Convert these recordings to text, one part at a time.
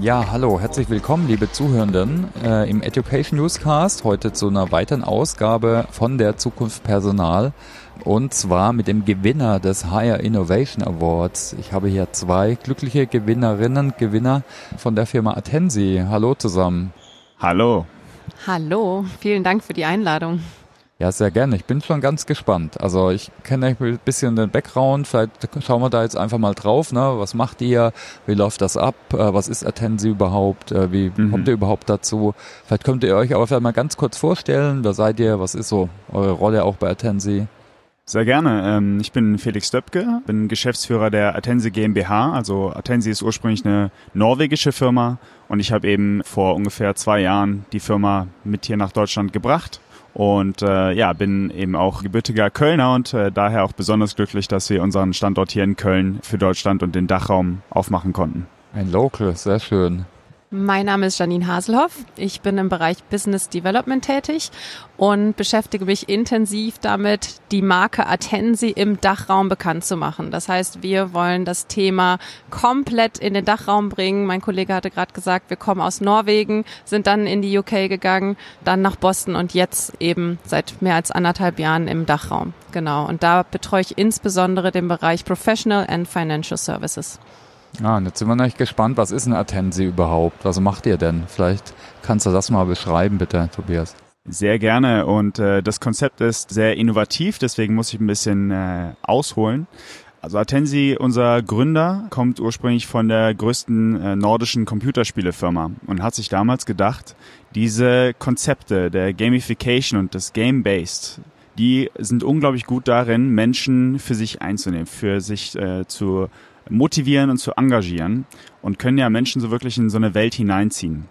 Ja, hallo, herzlich willkommen, liebe Zuhörenden, äh, im Education Newscast. Heute zu einer weiteren Ausgabe von der Zukunft Personal und zwar mit dem Gewinner des Higher Innovation Awards. Ich habe hier zwei glückliche Gewinnerinnen, Gewinner von der Firma Atensi. Hallo zusammen. Hallo. Hallo, vielen Dank für die Einladung. Ja, sehr gerne. Ich bin schon ganz gespannt. Also ich kenne ein bisschen den Background. Vielleicht schauen wir da jetzt einfach mal drauf. Ne? Was macht ihr? Wie läuft das ab? Äh, was ist Attensi überhaupt? Äh, wie mhm. kommt ihr überhaupt dazu? Vielleicht könnt ihr euch aber vielleicht mal ganz kurz vorstellen. Wer seid ihr? Was ist so eure Rolle auch bei Attensi? Sehr gerne. Ähm, ich bin Felix Döpke, bin Geschäftsführer der Atensi GmbH. Also Atensi ist ursprünglich eine norwegische Firma und ich habe eben vor ungefähr zwei Jahren die Firma mit hier nach Deutschland gebracht und äh, ja, bin eben auch gebürtiger Kölner und äh, daher auch besonders glücklich, dass wir unseren Standort hier in Köln für Deutschland und den Dachraum aufmachen konnten. Ein Local, sehr schön. Mein Name ist Janine Haselhoff. Ich bin im Bereich Business Development tätig und beschäftige mich intensiv damit, die Marke Atensi im Dachraum bekannt zu machen. Das heißt, wir wollen das Thema komplett in den Dachraum bringen. Mein Kollege hatte gerade gesagt, wir kommen aus Norwegen, sind dann in die UK gegangen, dann nach Boston und jetzt eben seit mehr als anderthalb Jahren im Dachraum. Genau. Und da betreue ich insbesondere den Bereich Professional and Financial Services. Ah, und jetzt sind wir natürlich gespannt, was ist ein Atensi überhaupt? Was macht ihr denn? Vielleicht kannst du das mal beschreiben, bitte, Tobias. Sehr gerne und äh, das Konzept ist sehr innovativ, deswegen muss ich ein bisschen äh, ausholen. Also Atensi, unser Gründer, kommt ursprünglich von der größten äh, nordischen Computerspielefirma und hat sich damals gedacht, diese Konzepte der Gamification und des Game-Based, die sind unglaublich gut darin, Menschen für sich einzunehmen, für sich äh, zu motivieren und zu engagieren und können ja Menschen so wirklich in so eine Welt hineinziehen.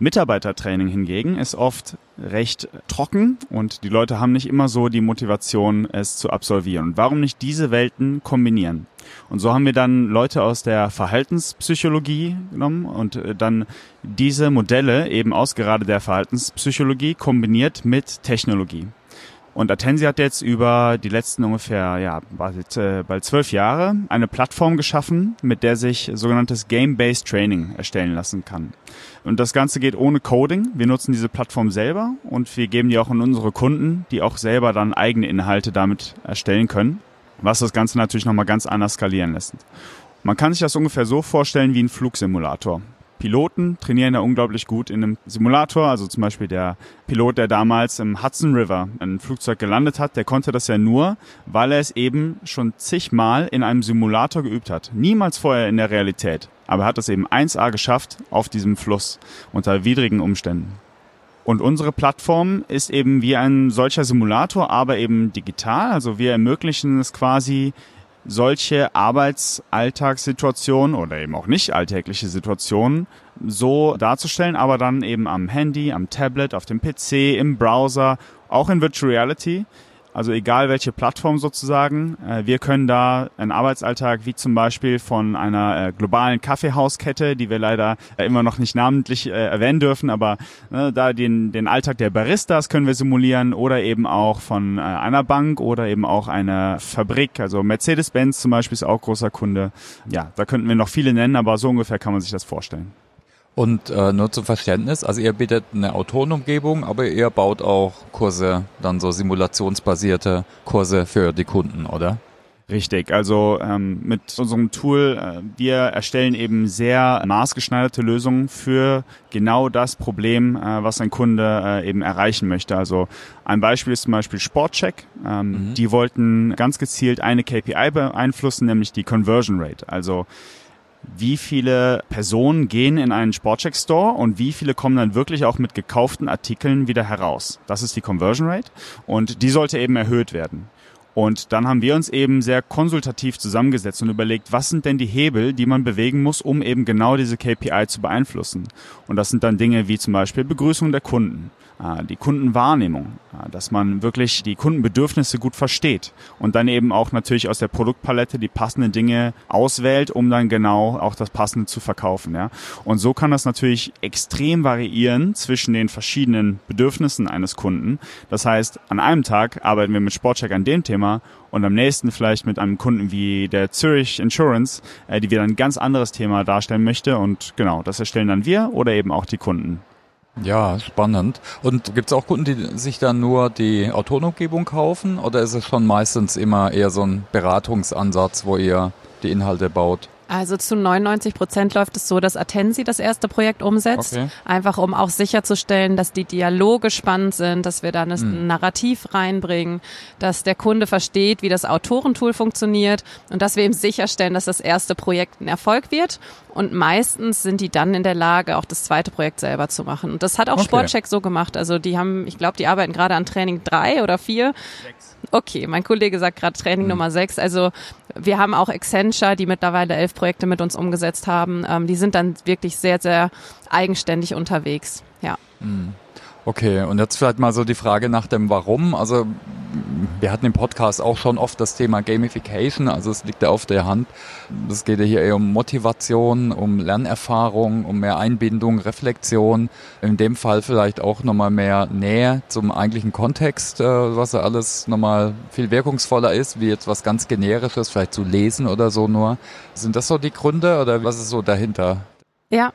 Mitarbeitertraining hingegen ist oft recht trocken und die Leute haben nicht immer so die Motivation, es zu absolvieren. Und warum nicht diese Welten kombinieren? Und so haben wir dann Leute aus der Verhaltenspsychologie genommen und äh, dann diese Modelle eben aus gerade der Verhaltenspsychologie kombiniert mit Technologie. Und Atensi hat jetzt über die letzten ungefähr, ja, bald, äh, bald zwölf Jahre eine Plattform geschaffen, mit der sich sogenanntes Game-Based Training erstellen lassen kann. Und das Ganze geht ohne Coding. Wir nutzen diese Plattform selber und wir geben die auch an unsere Kunden, die auch selber dann eigene Inhalte damit erstellen können, was das Ganze natürlich nochmal ganz anders skalieren lässt. Man kann sich das ungefähr so vorstellen wie ein Flugsimulator. Piloten trainieren ja unglaublich gut in einem Simulator. Also zum Beispiel der Pilot, der damals im Hudson River ein Flugzeug gelandet hat, der konnte das ja nur, weil er es eben schon zigmal in einem Simulator geübt hat. Niemals vorher in der Realität. Aber er hat es eben 1A geschafft auf diesem Fluss unter widrigen Umständen. Und unsere Plattform ist eben wie ein solcher Simulator, aber eben digital. Also wir ermöglichen es quasi solche Arbeitsalltagssituationen oder eben auch nicht alltägliche Situationen so darzustellen, aber dann eben am Handy, am Tablet, auf dem PC, im Browser, auch in Virtual Reality also egal welche Plattform sozusagen, äh, wir können da einen Arbeitsalltag wie zum Beispiel von einer äh, globalen Kaffeehauskette, die wir leider äh, immer noch nicht namentlich äh, erwähnen dürfen, aber ne, da den, den Alltag der Baristas können wir simulieren oder eben auch von einer Bank oder eben auch einer Fabrik. Also Mercedes-Benz zum Beispiel ist auch großer Kunde. Ja, da könnten wir noch viele nennen, aber so ungefähr kann man sich das vorstellen. Und äh, nur zum Verständnis, also ihr bietet eine Autorenumgebung, aber ihr baut auch Kurse, dann so simulationsbasierte Kurse für die Kunden, oder? Richtig, also ähm, mit unserem Tool, äh, wir erstellen eben sehr maßgeschneiderte Lösungen für genau das Problem, äh, was ein Kunde äh, eben erreichen möchte. Also ein Beispiel ist zum Beispiel Sportcheck. Ähm, mhm. Die wollten ganz gezielt eine KPI beeinflussen, nämlich die Conversion Rate. Also wie viele Personen gehen in einen Sportcheck Store und wie viele kommen dann wirklich auch mit gekauften Artikeln wieder heraus. Das ist die Conversion Rate und die sollte eben erhöht werden. Und dann haben wir uns eben sehr konsultativ zusammengesetzt und überlegt, was sind denn die Hebel, die man bewegen muss, um eben genau diese KPI zu beeinflussen. Und das sind dann Dinge wie zum Beispiel Begrüßung der Kunden, äh, die Kundenwahrnehmung, äh, dass man wirklich die Kundenbedürfnisse gut versteht und dann eben auch natürlich aus der Produktpalette die passenden Dinge auswählt, um dann genau auch das Passende zu verkaufen. Ja. Und so kann das natürlich extrem variieren zwischen den verschiedenen Bedürfnissen eines Kunden. Das heißt, an einem Tag arbeiten wir mit Sportcheck an dem Thema Thema und am nächsten vielleicht mit einem Kunden wie der Zurich Insurance, äh, die wieder ein ganz anderes Thema darstellen möchte und genau, das erstellen dann wir oder eben auch die Kunden. Ja, spannend. Und gibt es auch Kunden, die sich dann nur die Autorenumgebung kaufen oder ist es schon meistens immer eher so ein Beratungsansatz, wo ihr die Inhalte baut? Also zu 99 Prozent läuft es so, dass Atensi das erste Projekt umsetzt. Okay. Einfach um auch sicherzustellen, dass die Dialoge spannend sind, dass wir da ein mhm. Narrativ reinbringen, dass der Kunde versteht, wie das Autorentool funktioniert und dass wir ihm sicherstellen, dass das erste Projekt ein Erfolg wird. Und meistens sind die dann in der Lage, auch das zweite Projekt selber zu machen. Und das hat auch okay. Sportcheck so gemacht. Also die haben, ich glaube, die arbeiten gerade an Training drei oder vier. Sechs. Okay, mein Kollege sagt gerade Training mhm. Nummer sechs. Also wir haben auch Accenture, die mittlerweile elf Projekte mit uns umgesetzt haben. Ähm, die sind dann wirklich sehr, sehr eigenständig unterwegs. Ja. Mhm. Okay, und jetzt vielleicht mal so die Frage nach dem Warum. Also wir hatten im Podcast auch schon oft das Thema Gamification, also es liegt ja auf der Hand. Es geht ja hier eher um Motivation, um Lernerfahrung, um mehr Einbindung, Reflexion. In dem Fall vielleicht auch nochmal mehr Nähe zum eigentlichen Kontext, äh, was ja alles nochmal viel wirkungsvoller ist, wie jetzt was ganz generisches, vielleicht zu lesen oder so nur. Sind das so die Gründe oder was ist so dahinter? Ja,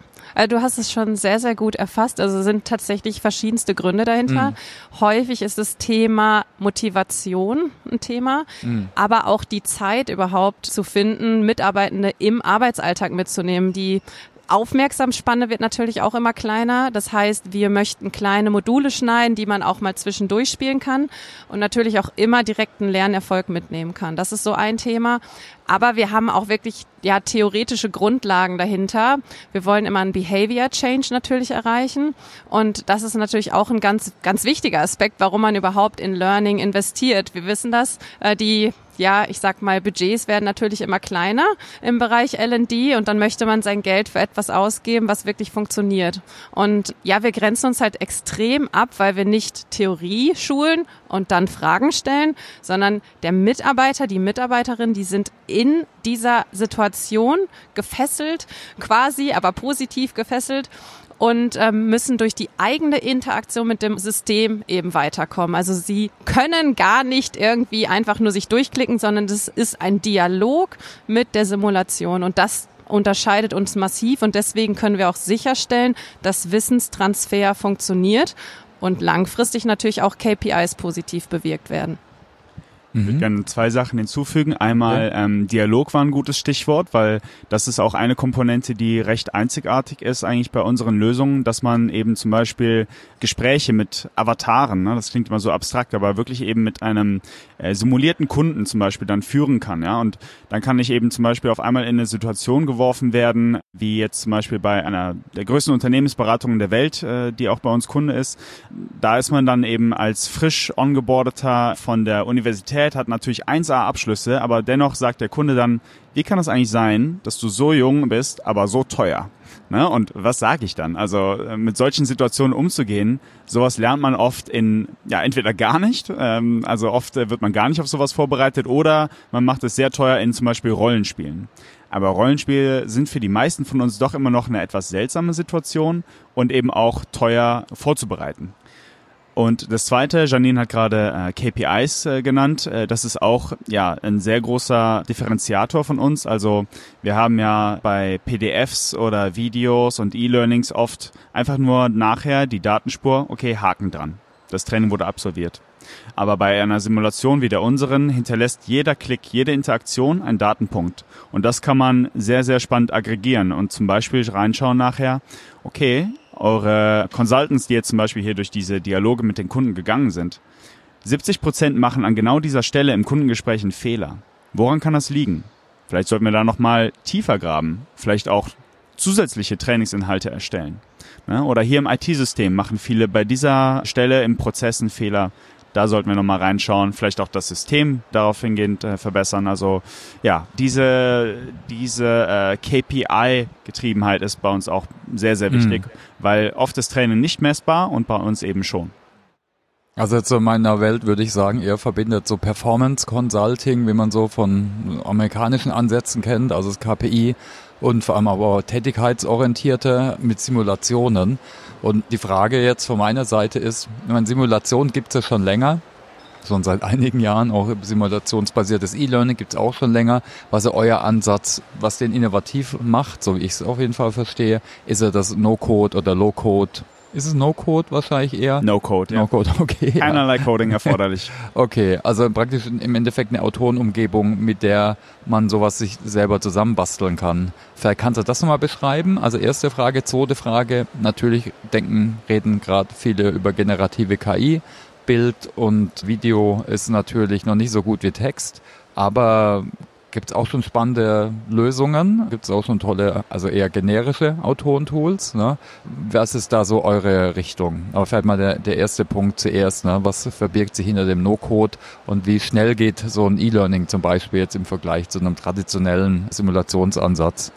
du hast es schon sehr, sehr gut erfasst. Also sind tatsächlich verschiedenste Gründe dahinter. Mhm. Häufig ist das Thema Motivation ein Thema, mhm. aber auch die Zeit überhaupt zu finden, Mitarbeitende im Arbeitsalltag mitzunehmen, die Aufmerksamspanne wird natürlich auch immer kleiner. Das heißt, wir möchten kleine Module schneiden, die man auch mal zwischendurch spielen kann und natürlich auch immer direkten Lernerfolg mitnehmen kann. Das ist so ein Thema. Aber wir haben auch wirklich ja theoretische Grundlagen dahinter. Wir wollen immer einen Behavior Change natürlich erreichen und das ist natürlich auch ein ganz ganz wichtiger Aspekt, warum man überhaupt in Learning investiert. Wir wissen das, äh, die ja, ich sag mal, Budgets werden natürlich immer kleiner im Bereich L&D und dann möchte man sein Geld für etwas ausgeben, was wirklich funktioniert. Und ja, wir grenzen uns halt extrem ab, weil wir nicht Theorie schulen und dann Fragen stellen, sondern der Mitarbeiter, die Mitarbeiterin, die sind in dieser Situation gefesselt, quasi, aber positiv gefesselt und ähm, müssen durch die eigene Interaktion mit dem System eben weiterkommen. Also sie können gar nicht irgendwie einfach nur sich durchklicken, sondern das ist ein Dialog mit der Simulation und das unterscheidet uns massiv und deswegen können wir auch sicherstellen, dass Wissenstransfer funktioniert und langfristig natürlich auch KPIs positiv bewirkt werden. Ich würde mhm. gerne zwei Sachen hinzufügen. Einmal ja. ähm, Dialog war ein gutes Stichwort, weil das ist auch eine Komponente, die recht einzigartig ist eigentlich bei unseren Lösungen, dass man eben zum Beispiel Gespräche mit Avataren, ne, das klingt immer so abstrakt, aber wirklich eben mit einem äh, simulierten Kunden zum Beispiel dann führen kann. Ja, und dann kann ich eben zum Beispiel auf einmal in eine Situation geworfen werden, wie jetzt zum Beispiel bei einer der größten Unternehmensberatungen der Welt, äh, die auch bei uns Kunde ist. Da ist man dann eben als frisch ongeboardeter von der Universität Universität, hat natürlich 1A-Abschlüsse, aber dennoch sagt der Kunde dann, wie kann es eigentlich sein, dass du so jung bist, aber so teuer? Ne? Und was sage ich dann? Also äh, mit solchen Situationen umzugehen, sowas lernt man oft in, ja, entweder gar nicht, ähm, also oft äh, wird man gar nicht auf sowas vorbereitet oder man macht es sehr teuer in zum Beispiel Rollenspielen. Aber Rollenspiele sind für die meisten von uns doch immer noch eine etwas seltsame Situation und eben auch teuer vorzubereiten. Und das zweite, Janine hat gerade äh, KPIs äh, genannt. Äh, das ist auch ja ein sehr großer Differenziator von uns. Also wir haben ja bei PDFs oder Videos und E-Learnings oft einfach nur nachher die Datenspur, okay, Haken dran. Das Training wurde absolviert. Aber bei einer Simulation wie der unseren hinterlässt jeder Klick, jede Interaktion einen Datenpunkt. Und das kann man sehr, sehr spannend aggregieren und zum Beispiel reinschauen nachher, okay, eure Consultants, die jetzt zum Beispiel hier durch diese Dialoge mit den Kunden gegangen sind, 70 Prozent machen an genau dieser Stelle im Kundengespräch einen Fehler. Woran kann das liegen? Vielleicht sollten wir da nochmal tiefer graben, vielleicht auch zusätzliche Trainingsinhalte erstellen. Ne? Oder hier im IT-System machen viele bei dieser Stelle im Prozess einen Fehler. Da sollten wir nochmal reinschauen, vielleicht auch das System darauf hingehend äh, verbessern. Also ja, diese, diese äh, KPI-Getriebenheit ist bei uns auch sehr, sehr wichtig, mhm. weil oft ist Training nicht messbar und bei uns eben schon. Also jetzt in meiner Welt würde ich sagen, ihr verbindet so Performance Consulting, wie man so von amerikanischen Ansätzen kennt, also das KPI und vor allem aber tätigkeitsorientierte mit Simulationen. Und die Frage jetzt von meiner Seite ist, meine Simulation gibt es ja schon länger. schon seit einigen Jahren, auch simulationsbasiertes E-Learning gibt's auch schon länger. Was ist euer Ansatz, was den innovativ macht, so wie ich es auf jeden Fall verstehe? Ist er das No-Code oder Low-Code? Ist es No-Code wahrscheinlich eher? No-Code, ja. No-Code, okay. Keinerlei ja. Coding erforderlich. okay, also praktisch im Endeffekt eine Autorenumgebung, mit der man sowas sich selber zusammenbasteln kann. Vielleicht kannst du das nochmal beschreiben? Also erste Frage, zweite Frage. Natürlich denken, reden gerade viele über generative KI. Bild und Video ist natürlich noch nicht so gut wie Text, aber gibt es auch schon spannende Lösungen, gibt es auch schon tolle, also eher generische Autorentools. Ne? Was ist da so eure Richtung? Aber vielleicht mal der, der erste Punkt zuerst. Ne? Was verbirgt sich hinter dem No-Code und wie schnell geht so ein E-Learning zum Beispiel jetzt im Vergleich zu einem traditionellen Simulationsansatz?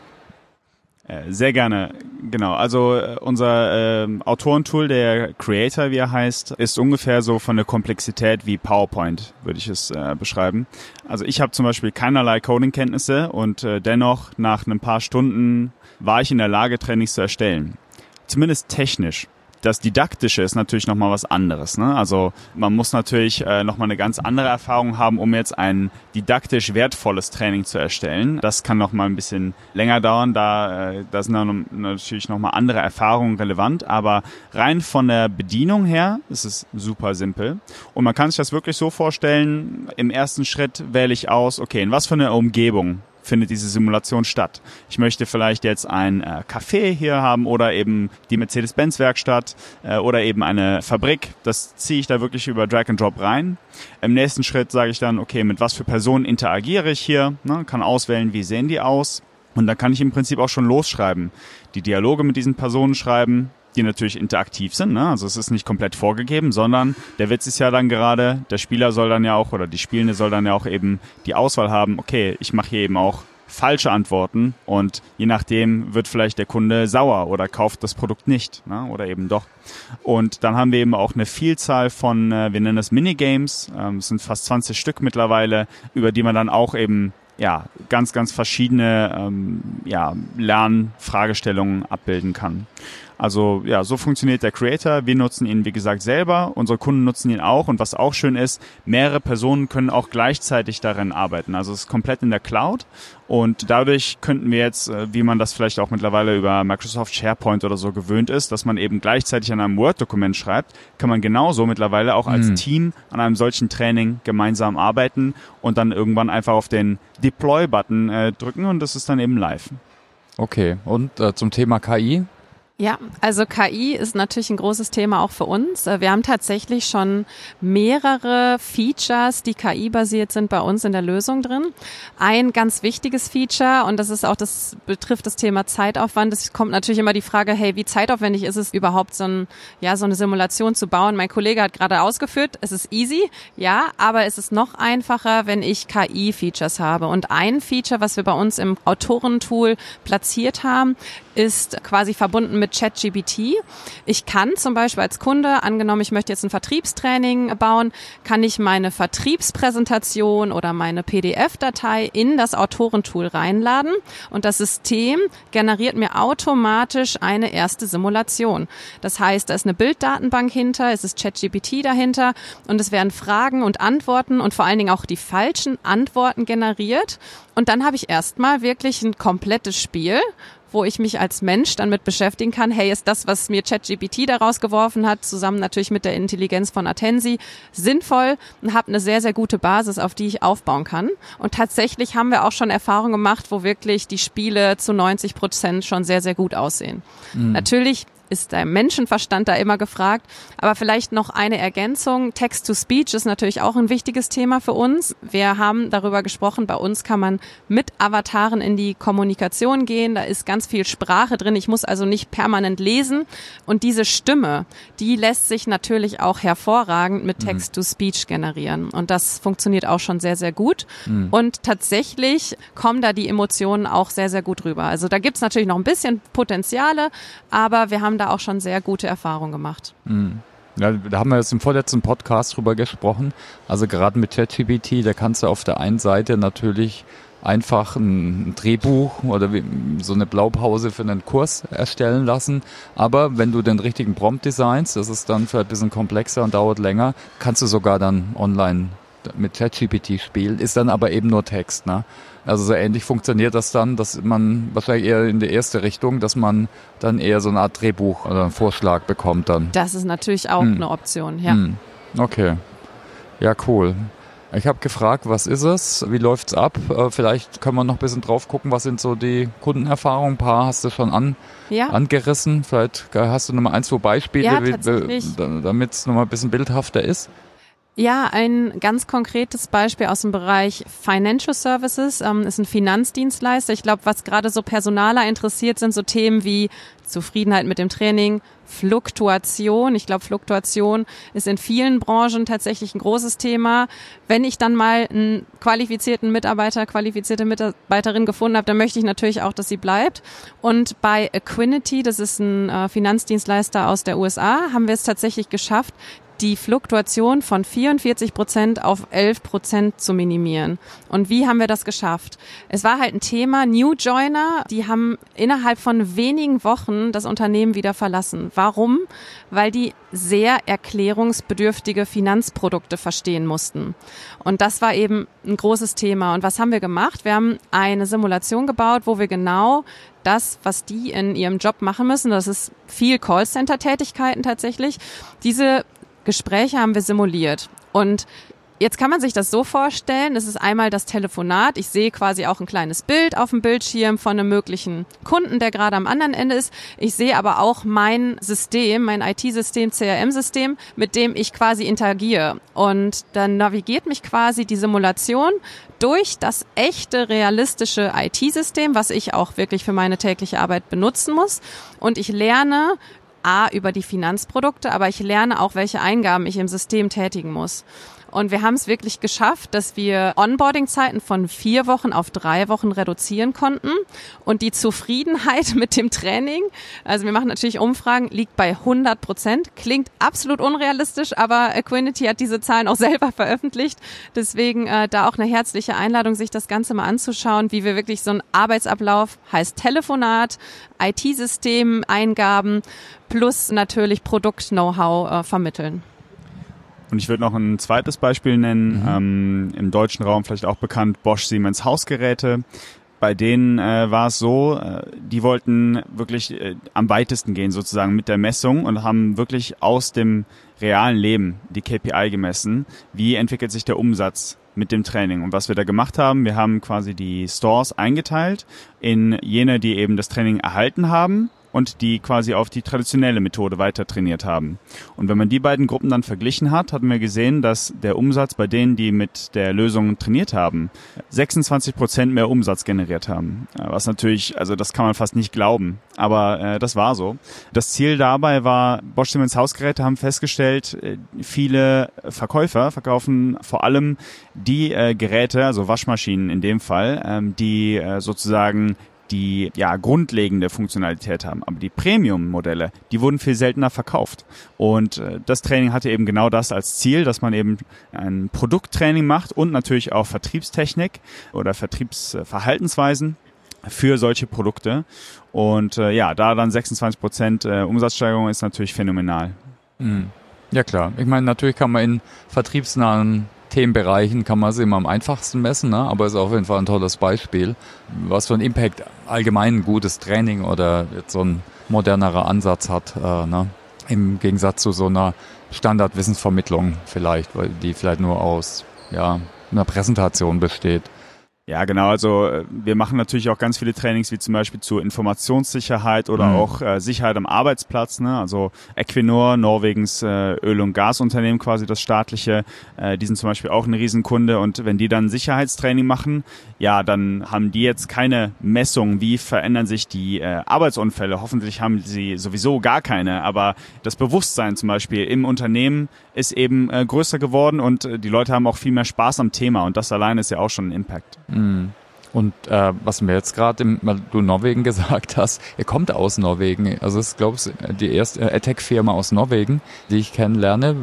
Äh, sehr gerne, genau. Also äh, unser äh, Autorentool, der Creator, wie er heißt, ist ungefähr so von der Komplexität wie PowerPoint, würde ich es äh, beschreiben. Also ich habe zum Beispiel keinerlei Coding-Kenntnisse und äh, dennoch nach ein paar Stunden war ich in der Lage, Trainings zu erstellen. Zumindest technisch das Didaktische ist natürlich nochmal was anderes. Ne? Also man muss natürlich äh, nochmal eine ganz andere Erfahrung haben, um jetzt ein didaktisch wertvolles Training zu erstellen. Das kann nochmal ein bisschen länger dauern, da, äh, da sind dann natürlich nochmal andere Erfahrungen relevant, aber rein von der Bedienung her ist es super simpel. Und man kann sich das wirklich so vorstellen, im ersten Schritt wähle ich aus, okay, in was für eine Umgebung findet diese Simulation statt. Ich möchte vielleicht jetzt ein äh, Café hier haben oder eben die Mercedes-Benz-Werkstatt äh, oder eben eine Fabrik. Das ziehe ich da wirklich über Drag and Drop rein. Im nächsten Schritt sage ich dann, okay, mit was für Personen interagiere ich hier? Ne, kann auswählen, wie sehen die aus? Und da kann ich im Prinzip auch schon losschreiben. Die Dialoge mit diesen Personen schreiben, die natürlich interaktiv sind. Ne? Also es ist nicht komplett vorgegeben, sondern der Witz ist ja dann gerade, der Spieler soll dann ja auch oder die Spielende soll dann ja auch eben die Auswahl haben, okay, ich mache hier eben auch falsche Antworten und je nachdem wird vielleicht der Kunde sauer oder kauft das Produkt nicht ne? oder eben doch. Und dann haben wir eben auch eine Vielzahl von, äh, wir nennen das Minigames, ähm, es sind fast 20 Stück mittlerweile, über die man dann auch eben ja, ganz, ganz verschiedene ähm, ja, Lernfragestellungen abbilden kann. Also ja, so funktioniert der Creator. Wir nutzen ihn, wie gesagt, selber. Unsere Kunden nutzen ihn auch. Und was auch schön ist, mehrere Personen können auch gleichzeitig darin arbeiten. Also es ist komplett in der Cloud. Und dadurch könnten wir jetzt, äh, wie man das vielleicht auch mittlerweile über Microsoft SharePoint oder so gewöhnt ist, dass man eben gleichzeitig an einem Word-Dokument schreibt, kann man genauso mittlerweile auch als mhm. Team an einem solchen Training gemeinsam arbeiten und dann irgendwann einfach auf den Deploy-Button äh, drücken und das ist dann eben live. Okay, und äh, zum Thema KI, ja, also KI ist natürlich ein großes Thema auch für uns. Äh, wir haben tatsächlich schon mehrere Features, die KI-basiert sind, bei uns in der Lösung drin. Ein ganz wichtiges Feature, und das ist auch, das betrifft das Thema Zeitaufwand. Es kommt natürlich immer die Frage, hey, wie zeitaufwendig ist es überhaupt, so, ein, ja, so eine Simulation zu bauen? Mein Kollege hat gerade ausgeführt, es ist easy, ja, aber es ist noch einfacher, wenn ich KI-Features habe. Und ein Feature, was wir bei uns im Autorentool platziert haben, ist quasi verbunden mit ChatGPT. Ich kann zum Beispiel als Kunde, angenommen, ich möchte jetzt ein Vertriebstraining bauen, kann ich meine Vertriebspräsentation oder meine PDF-Datei in das Autorentool reinladen und das System generiert mir automatisch eine erste Simulation. Das heißt, da ist eine Bilddatenbank hinter, es ist ChatGPT dahinter und es werden Fragen und Antworten und vor allen Dingen auch die falschen Antworten generiert. Und dann habe ich erstmal wirklich ein komplettes Spiel, wo ich mich als Mensch dann mit beschäftigen kann, hey, ist das, was mir ChatGPT daraus geworfen hat, zusammen natürlich mit der Intelligenz von Atensi, sinnvoll und habe eine sehr, sehr gute Basis, auf die ich aufbauen kann. Und tatsächlich haben wir auch schon Erfahrungen gemacht, wo wirklich die Spiele zu 90 Prozent schon sehr, sehr gut aussehen. Mhm. Natürlich ist der Menschenverstand da immer gefragt. Aber vielleicht noch eine Ergänzung. Text-to-Speech ist natürlich auch ein wichtiges Thema für uns. Wir haben darüber gesprochen, bei uns kann man mit Avataren in die Kommunikation gehen. Da ist ganz viel Sprache drin. Ich muss also nicht permanent lesen. Und diese Stimme, die lässt sich natürlich auch hervorragend mit mhm. Text-to-Speech generieren. Und das funktioniert auch schon sehr, sehr gut. Mhm. Und tatsächlich kommen da die Emotionen auch sehr, sehr gut rüber. Also da gibt's natürlich noch ein bisschen Potenziale, aber wir haben da auch schon sehr gute Erfahrungen gemacht. Mhm. Ja, da haben wir jetzt im vorletzten Podcast drüber gesprochen. Also gerade mit ChatGPT, da kannst du auf der einen Seite natürlich einfach ein, Drehbuch oder so eine Blaupause für einen Kurs erstellen lassen. Aber wenn du den richtigen Prompt designst, das ist dann vielleicht ein bisschen komplexer und dauert länger, kannst du sogar dann online mit ChatGPT spielen, ist dann aber eben nur Text. Ne? Also so ähnlich funktioniert das dann, dass man wahrscheinlich eher in die erste Richtung, dass man dann eher so eine Art Drehbuch oder einen Vorschlag bekommt dann. Das ist natürlich auch hm. eine Option, ja. Hm. Okay. Ja, cool. Ich habe gefragt, was ist es? Wie läuft's ab? Äh, vielleicht können wir noch ein bisschen drauf gucken, was sind so die Kundenerfahrungen? Ein paar hast du schon an, ja. angerissen. Vielleicht hast du noch mal ein, zwei Beispiele, ja, damit es noch mal ein bisschen bildhafter ist. Ja, ein ganz konkretes Beispiel aus dem Bereich Financial Services ähm, ist ein Finanzdienstleister. Ich glaube, was gerade so Personaler interessiert, sind so Themen wie Zufriedenheit mit dem Training, Fluktuation. Ich glaube, Fluktuation ist in vielen Branchen tatsächlich ein großes Thema. Wenn ich dann mal einen qualifizierten Mitarbeiter, qualifizierte Mitarbeiterin gefunden habe, dann möchte ich natürlich auch, dass sie bleibt. Und bei Equinity, das ist ein äh, Finanzdienstleister aus der USA, haben wir es tatsächlich geschafft, die Fluktuation von 44 Prozent auf 11 Prozent zu minimieren. Und wie haben wir das geschafft? Es war halt ein Thema, New Joiner, die haben innerhalb von wenigen Wochen das Unternehmen wieder verlassen. Warum? Weil die sehr erklärungsbedürftige Finanzprodukte verstehen mussten. Und das war eben ein großes Thema. Und was haben wir gemacht? Wir haben eine Simulation gebaut, wo wir genau das, was die in ihrem Job machen müssen, das ist viel Callcenter-Tätigkeiten tatsächlich, diese Gespräche haben wir simuliert. Und Jetzt kann man sich das so vorstellen, es ist einmal das Telefonat. Ich sehe quasi auch ein kleines Bild auf dem Bildschirm von einem möglichen Kunden, der gerade am anderen Ende ist. Ich sehe aber auch mein System, mein IT-System, CRM-System, mit dem ich quasi interagiere. Und dann navigiert mich quasi die Simulation durch das echte, realistische IT-System, was ich auch wirklich für meine tägliche Arbeit benutzen muss. Und ich lerne, A, über die Finanzprodukte, aber ich lerne auch, welche Eingaben ich im System tätigen muss. Und wir haben es wirklich geschafft, dass wir Onboarding-Zeiten von vier Wochen auf drei Wochen reduzieren konnten. Und die Zufriedenheit mit dem Training, also wir machen natürlich Umfragen, liegt bei 100 Prozent. Klingt absolut unrealistisch, aber Equinity hat diese Zahlen auch selber veröffentlicht. Deswegen äh, da auch eine herzliche Einladung, sich das Ganze mal anzuschauen, wie wir wirklich so ein Arbeitsablauf, heißt Telefonat, IT-System, Eingaben plus natürlich Produkt-Know-how äh, vermitteln. Und ich würde noch ein zweites Beispiel nennen, mhm. ähm, im deutschen Raum vielleicht auch bekannt, Bosch Siemens Hausgeräte. Bei denen äh, war es so, äh, die wollten wirklich äh, am weitesten gehen sozusagen mit der Messung und haben wirklich aus dem realen Leben die KPI gemessen. Wie entwickelt sich der Umsatz mit dem Training? Und was wir da gemacht haben, wir haben quasi die Stores eingeteilt in jene, die eben das Training erhalten haben und die quasi auf die traditionelle Methode weiter trainiert haben. Und wenn man die beiden Gruppen dann verglichen hat, hatten wir gesehen, dass der Umsatz bei denen, die mit der Lösung trainiert haben, 26 Prozent mehr Umsatz generiert haben. Was natürlich, also das kann man fast nicht glauben, aber äh, das war so. Das Ziel dabei war, Bosch Siemens Hausgeräte haben festgestellt, äh, viele Verkäufer verkaufen vor allem die äh, Geräte, also Waschmaschinen in dem Fall, ähm, die äh, sozusagen die ja grundlegende Funktionalität haben. Aber die Premium-Modelle, die wurden viel seltener verkauft. Und äh, das Training hatte eben genau das als Ziel, dass man eben ein Produkttraining macht und natürlich auch Vertriebstechnik oder Vertriebsverhaltensweisen für solche Produkte. Und äh, ja, da dann 26 Prozent äh, Umsatzsteigerung ist natürlich phänomenal. Mhm. Ja klar. Ich meine, natürlich kann man in vertriebsnahen Themenbereichen kann man es immer am einfachsten messen, ne? aber ist auf jeden Fall ein tolles Beispiel, was für einen Impact allgemein ein gutes Training oder jetzt so ein modernerer Ansatz hat, äh, ne? im Gegensatz zu so einer Standardwissensvermittlung vielleicht, weil die vielleicht nur aus ja, einer Präsentation besteht. Ja, genau. Also äh, wir machen natürlich auch ganz viele Trainings, wie zum Beispiel zur Informationssicherheit oder mhm. auch äh, Sicherheit am Arbeitsplatz. Ne? Also Equinor, Norwegens äh, Öl- und Gasunternehmen, quasi das staatliche, äh, die sind zum Beispiel auch ein Riesenkunde. Und wenn die dann Sicherheitstraining machen, ja, dann haben die jetzt keine Messung, wie verändern sich die äh, Arbeitsunfälle. Hoffentlich haben sie sowieso gar keine. Aber das Bewusstsein zum Beispiel im Unternehmen ist eben äh, größer geworden und äh, die Leute haben auch viel mehr Spaß am Thema. Und das allein ist ja auch schon ein Impact. Mhm. Und äh, was mir jetzt gerade, weil du Norwegen gesagt hast, er kommt aus Norwegen. Also es ist, glaube ich, die erste Attack-Firma aus Norwegen, die ich kennenlerne.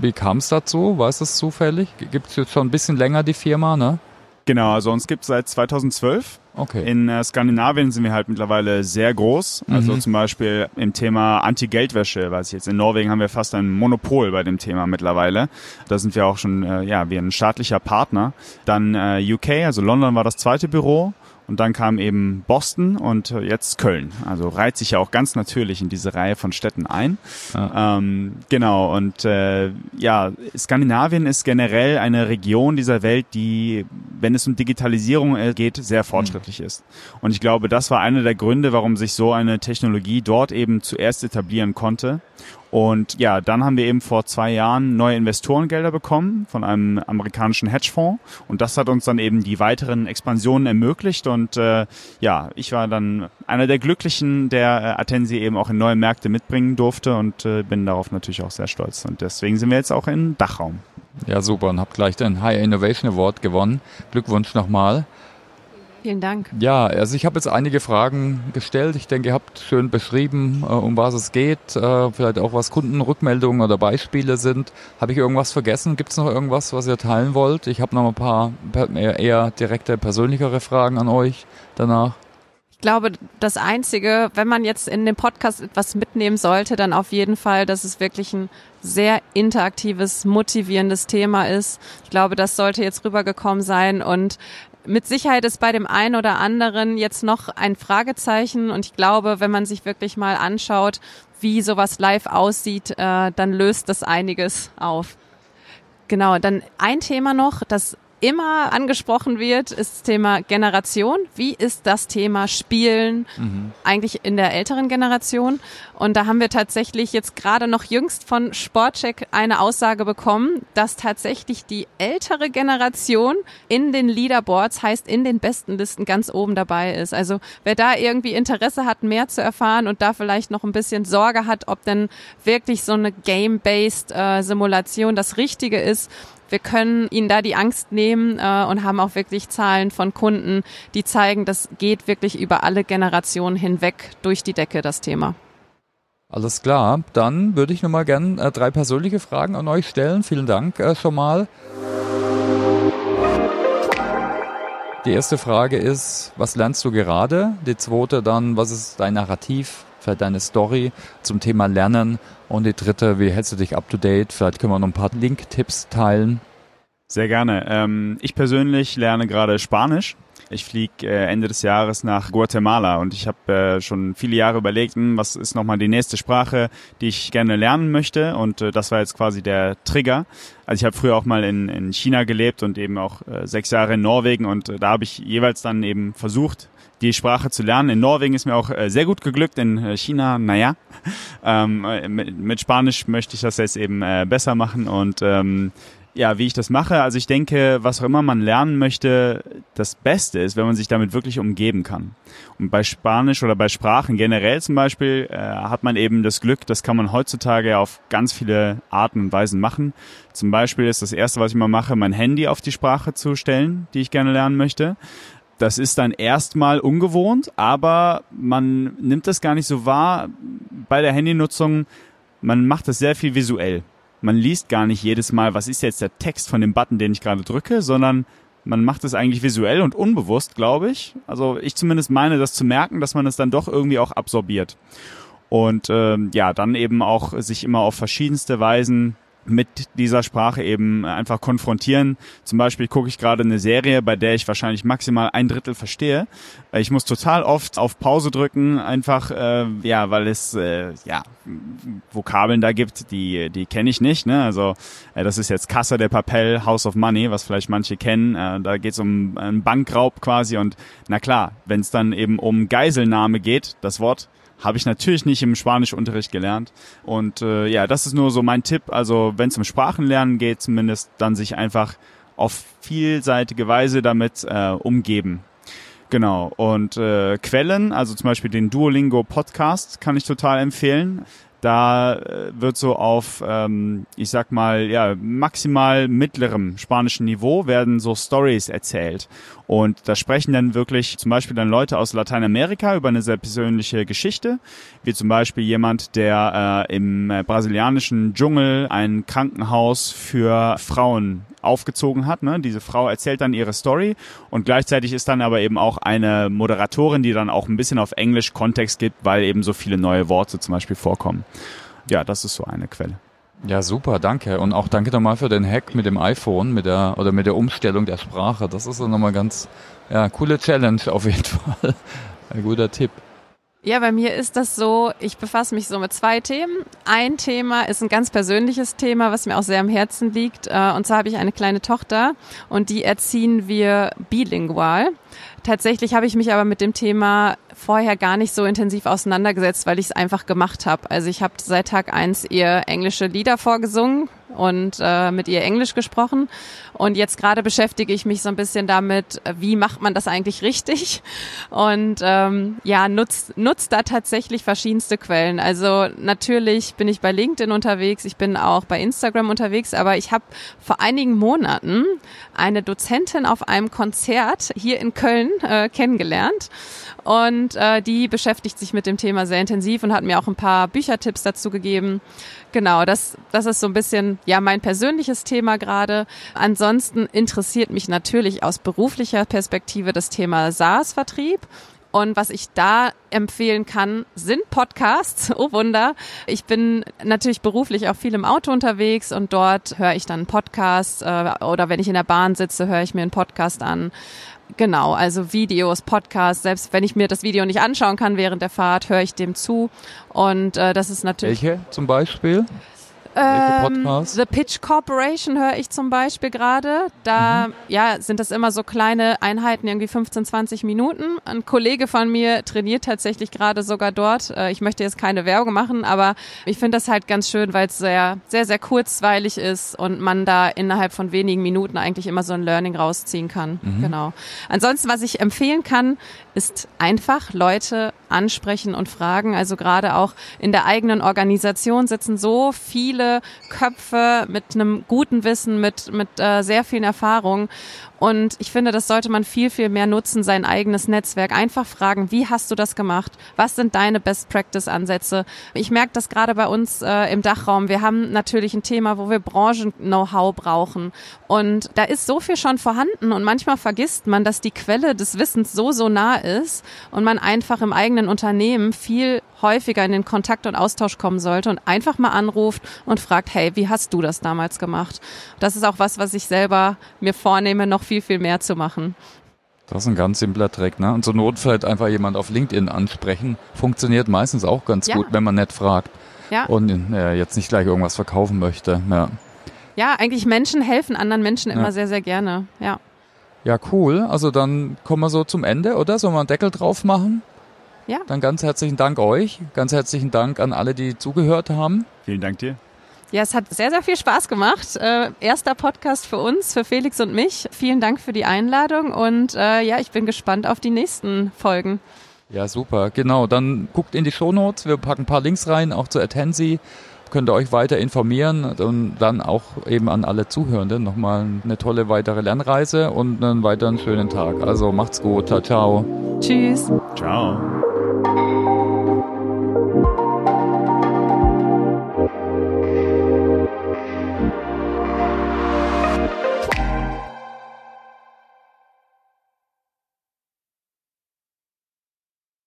Wie kam es dazu? Weiß es zufällig? Gibt es jetzt schon ein bisschen länger die Firma, ne? Genau, also uns gibt seit 2012. Okay. In äh, Skandinavien sind wir halt mittlerweile sehr groß. Also Mhm. zum Beispiel im Thema Anti-Geldwäsche, weiß ich jetzt. In Norwegen haben wir fast ein Monopol bei dem Thema mittlerweile. Da sind wir auch schon, äh, ja, wie ein staatlicher Partner. Dann äh, UK, also London war das zweite Büro. Und dann kam eben Boston und äh, jetzt Köln. Also reiht sich ja auch ganz natürlich in diese Reihe von Städten ein. Ähm, genau, und äh, ja, Skandinavien ist generell eine Region dieser Welt, die, wenn es um Digitalisierung äh, geht, sehr fortschrittlich ist. Und ich glaube, das war einer der Gründe, warum sich so eine Technologie dort eben zuerst etablieren konnte. Und ja, dann haben wir eben vor zwei Jahren neue Investorengelder bekommen von einem amerikanischen Hedgefonds. Und das hat uns dann eben die weiteren Expansionen ermöglicht. Und äh, ja, ich war dann einer der Glücklichen, der äh, Atensi eben auch in neue Märkte mitbringen durfte und äh, bin darauf natürlich auch sehr stolz. Und deswegen sind wir jetzt auch im Dachraum. Ja, super. Und habt gleich den High Innovation Award gewonnen. Glückwunsch nochmal. Vielen Dank. Ja, also ich habe jetzt einige Fragen gestellt. Ich denke, ihr habt schön beschrieben, äh, um was es geht. Äh, vielleicht auch, was Kundenrückmeldungen oder Beispiele sind. Habe ich irgendwas vergessen? Gibt es noch irgendwas, was ihr teilen wollt? Ich habe noch ein paar eher direkte, persönlichere Fragen an euch danach. Ich glaube, das Einzige, wenn man jetzt in dem Podcast etwas mitnehmen sollte, dann auf jeden Fall, dass es wirklich ein sehr interaktives, motivierendes Thema ist. Ich glaube, das sollte jetzt rübergekommen sein und mit Sicherheit ist bei dem einen oder anderen jetzt noch ein Fragezeichen und ich glaube, wenn man sich wirklich mal anschaut, wie sowas live aussieht, äh, dann löst das einiges auf. Genau, dann ein Thema noch, das immer angesprochen wird, ist das Thema Generation. Wie ist das Thema Spielen eigentlich in der älteren Generation? Und da haben wir tatsächlich jetzt gerade noch jüngst von Sportcheck eine Aussage bekommen, dass tatsächlich die ältere Generation in den Leaderboards, heißt in den besten Listen ganz oben dabei ist. Also wer da irgendwie Interesse hat, mehr zu erfahren und da vielleicht noch ein bisschen Sorge hat, ob denn wirklich so eine Game-based äh, Simulation das Richtige ist, wir können ihnen da die Angst nehmen äh, und haben auch wirklich Zahlen von Kunden, die zeigen, das geht wirklich über alle Generationen hinweg durch die Decke, das Thema. Alles klar, dann würde ich nochmal gern äh, drei persönliche Fragen an euch stellen. Vielen Dank äh, schon mal. Die erste Frage ist, was lernst du gerade? Die zweite dann, was ist dein Narrativ, vielleicht deine Story zum Thema Lernen? Und die dritte, wie hältst du dich up to date? Vielleicht können wir noch ein paar Link-Tipps teilen. Sehr gerne. Ähm, ich persönlich lerne gerade Spanisch. Ich fliege äh, Ende des Jahres nach Guatemala und ich habe äh, schon viele Jahre überlegt, hm, was ist nochmal die nächste Sprache, die ich gerne lernen möchte und äh, das war jetzt quasi der Trigger. Also ich habe früher auch mal in, in China gelebt und eben auch äh, sechs Jahre in Norwegen und äh, da habe ich jeweils dann eben versucht, die Sprache zu lernen. In Norwegen ist mir auch äh, sehr gut geglückt, in äh, China, naja. Ähm, äh, mit, Spanisch möchte ich das jetzt eben besser machen und ähm, ja, wie ich das mache. Also ich denke, was auch immer man lernen möchte, das Beste ist, wenn man sich damit wirklich umgeben kann. Und bei Spanisch oder bei Sprachen generell zum Beispiel äh, hat man eben das Glück, das kann man heutzutage auf ganz viele Arten und Weisen machen. Zum Beispiel ist das Erste, was ich mal mache, mein Handy auf die Sprache zu stellen, die ich gerne lernen möchte. Das ist dann erstmal ungewohnt, aber man nimmt das gar nicht so wahr bei der Handynutzung. Man macht das sehr viel visuell man liest gar nicht jedes Mal, was ist jetzt der Text von dem Button, den ich gerade drücke, sondern man macht es eigentlich visuell und unbewusst, glaube ich. Also ich zumindest meine, das zu merken, dass man es dann doch irgendwie auch absorbiert. Und ähm, ja, dann eben auch sich immer auf verschiedenste Weisen mit dieser Sprache eben einfach konfrontieren. Zum Beispiel gucke ich gerade eine Serie, bei der ich wahrscheinlich maximal ein Drittel verstehe. Ich muss total oft auf Pause drücken, einfach äh, ja, weil es äh, ja Vokabeln da gibt, die die kenne ich nicht. Ne? Also äh, das ist jetzt Casa de Papel, House of Money, was vielleicht manche kennen. Äh, da geht es um einen Bankraub quasi und na klar, wenn es dann eben um Geiselnahme geht, das Wort habe ich natürlich nicht im Spanischunterricht gelernt. Und äh, ja, das ist nur so mein Tipp. Also wenn es um Sprachenlernen geht, zumindest dann sich einfach auf vielseitige Weise damit äh, umgeben. Genau. Und äh, Quellen, also zum Beispiel den Duolingo Podcast, kann ich total empfehlen. Da äh, wird so auf, ähm, ich sag mal, ja, maximal mittlerem spanischen Niveau werden so Stories erzählt. Und da sprechen dann wirklich zum Beispiel dann Leute aus Lateinamerika über eine sehr persönliche Geschichte, wie zum Beispiel jemand, der äh, im äh, brasilianischen Dschungel ein Krankenhaus für Frauen aufgezogen hat. Ne? Diese Frau erzählt dann ihre Story und gleichzeitig ist dann aber eben auch eine Moderatorin, die dann auch ein bisschen auf Englisch Kontext gibt, weil eben so viele neue Worte zum Beispiel vorkommen. Ja, das ist so eine Quelle. Ja, super, danke. Und auch danke nochmal für den Hack mit dem iPhone, mit der, oder mit der Umstellung der Sprache. Das ist nochmal ganz, ja, coole Challenge auf jeden Fall. Ein guter Tipp. Ja, bei mir ist das so, ich befasse mich so mit zwei Themen. Ein Thema ist ein ganz persönliches Thema, was mir auch sehr am Herzen liegt. Äh, und zwar habe ich eine kleine Tochter und die erziehen wir bilingual. Tatsächlich habe ich mich aber mit dem Thema vorher gar nicht so intensiv auseinandergesetzt, weil ich es einfach gemacht habe. Also ich habe seit Tag eins ihr englische Lieder vorgesungen und äh, mit ihr Englisch gesprochen. Und jetzt gerade beschäftige ich mich so ein bisschen damit, wie macht man das eigentlich richtig? Und ähm, ja, nutzt nutzt da tatsächlich verschiedenste Quellen. Also natürlich bin ich bei LinkedIn unterwegs, ich bin auch bei Instagram unterwegs, aber ich habe vor einigen Monaten eine Dozentin auf einem Konzert hier in Köln äh, kennengelernt. Und äh, die beschäftigt sich mit dem Thema sehr intensiv und hat mir auch ein paar Büchertipps dazu gegeben. Genau, das, das ist so ein bisschen ja mein persönliches Thema gerade. Ansonsten interessiert mich natürlich aus beruflicher Perspektive das Thema SaaS-Vertrieb. Und was ich da empfehlen kann, sind Podcasts. Oh Wunder. Ich bin natürlich beruflich auch viel im Auto unterwegs und dort höre ich dann einen Podcast äh, oder wenn ich in der Bahn sitze, höre ich mir einen Podcast an. Genau, also Videos, Podcasts, selbst wenn ich mir das Video nicht anschauen kann während der Fahrt, höre ich dem zu. Und äh, das ist natürlich. Welche zum Beispiel? Ähm, The Pitch Corporation höre ich zum Beispiel gerade. Da mhm. ja sind das immer so kleine Einheiten, irgendwie 15, 20 Minuten. Ein Kollege von mir trainiert tatsächlich gerade sogar dort. Äh, ich möchte jetzt keine Werbung machen, aber ich finde das halt ganz schön, weil es sehr, sehr, sehr kurzweilig ist und man da innerhalb von wenigen Minuten eigentlich immer so ein Learning rausziehen kann. Mhm. Genau. Ansonsten, was ich empfehlen kann, ist einfach Leute ansprechen und fragen. Also gerade auch in der eigenen Organisation sitzen so viele Köpfe mit einem guten Wissen, mit, mit äh, sehr vielen Erfahrungen. Und ich finde, das sollte man viel, viel mehr nutzen, sein eigenes Netzwerk. Einfach fragen, wie hast du das gemacht? Was sind deine Best-Practice-Ansätze? Ich merke das gerade bei uns äh, im Dachraum. Wir haben natürlich ein Thema, wo wir Branchen-Know-how brauchen. Und da ist so viel schon vorhanden. Und manchmal vergisst man, dass die Quelle des Wissens so, so nah ist und man einfach im eigenen Unternehmen viel häufiger in den Kontakt und Austausch kommen sollte und einfach mal anruft und fragt, hey, wie hast du das damals gemacht? Das ist auch was, was ich selber mir vornehme, noch viel, viel mehr zu machen. Das ist ein ganz simpler Trick, ne? Und zur Not vielleicht einfach jemand auf LinkedIn ansprechen. Funktioniert meistens auch ganz ja. gut, wenn man nett fragt. Ja. Und äh, jetzt nicht gleich irgendwas verkaufen möchte. Ja. ja, eigentlich Menschen helfen anderen Menschen immer ja. sehr, sehr gerne. Ja. Ja, cool. Also dann kommen wir so zum Ende, oder? Sollen wir einen Deckel drauf machen? Ja. Dann ganz herzlichen Dank euch. Ganz herzlichen Dank an alle, die zugehört haben. Vielen Dank dir. Ja, es hat sehr, sehr viel Spaß gemacht. Äh, erster Podcast für uns, für Felix und mich. Vielen Dank für die Einladung und äh, ja, ich bin gespannt auf die nächsten Folgen. Ja, super. Genau. Dann guckt in die Shownotes. Wir packen ein paar Links rein, auch zu Attensi. Könnt ihr euch weiter informieren und dann auch eben an alle Zuhörenden nochmal eine tolle weitere Lernreise und einen weiteren schönen Tag. Also macht's gut. Ciao, ciao. Tschüss. Ciao.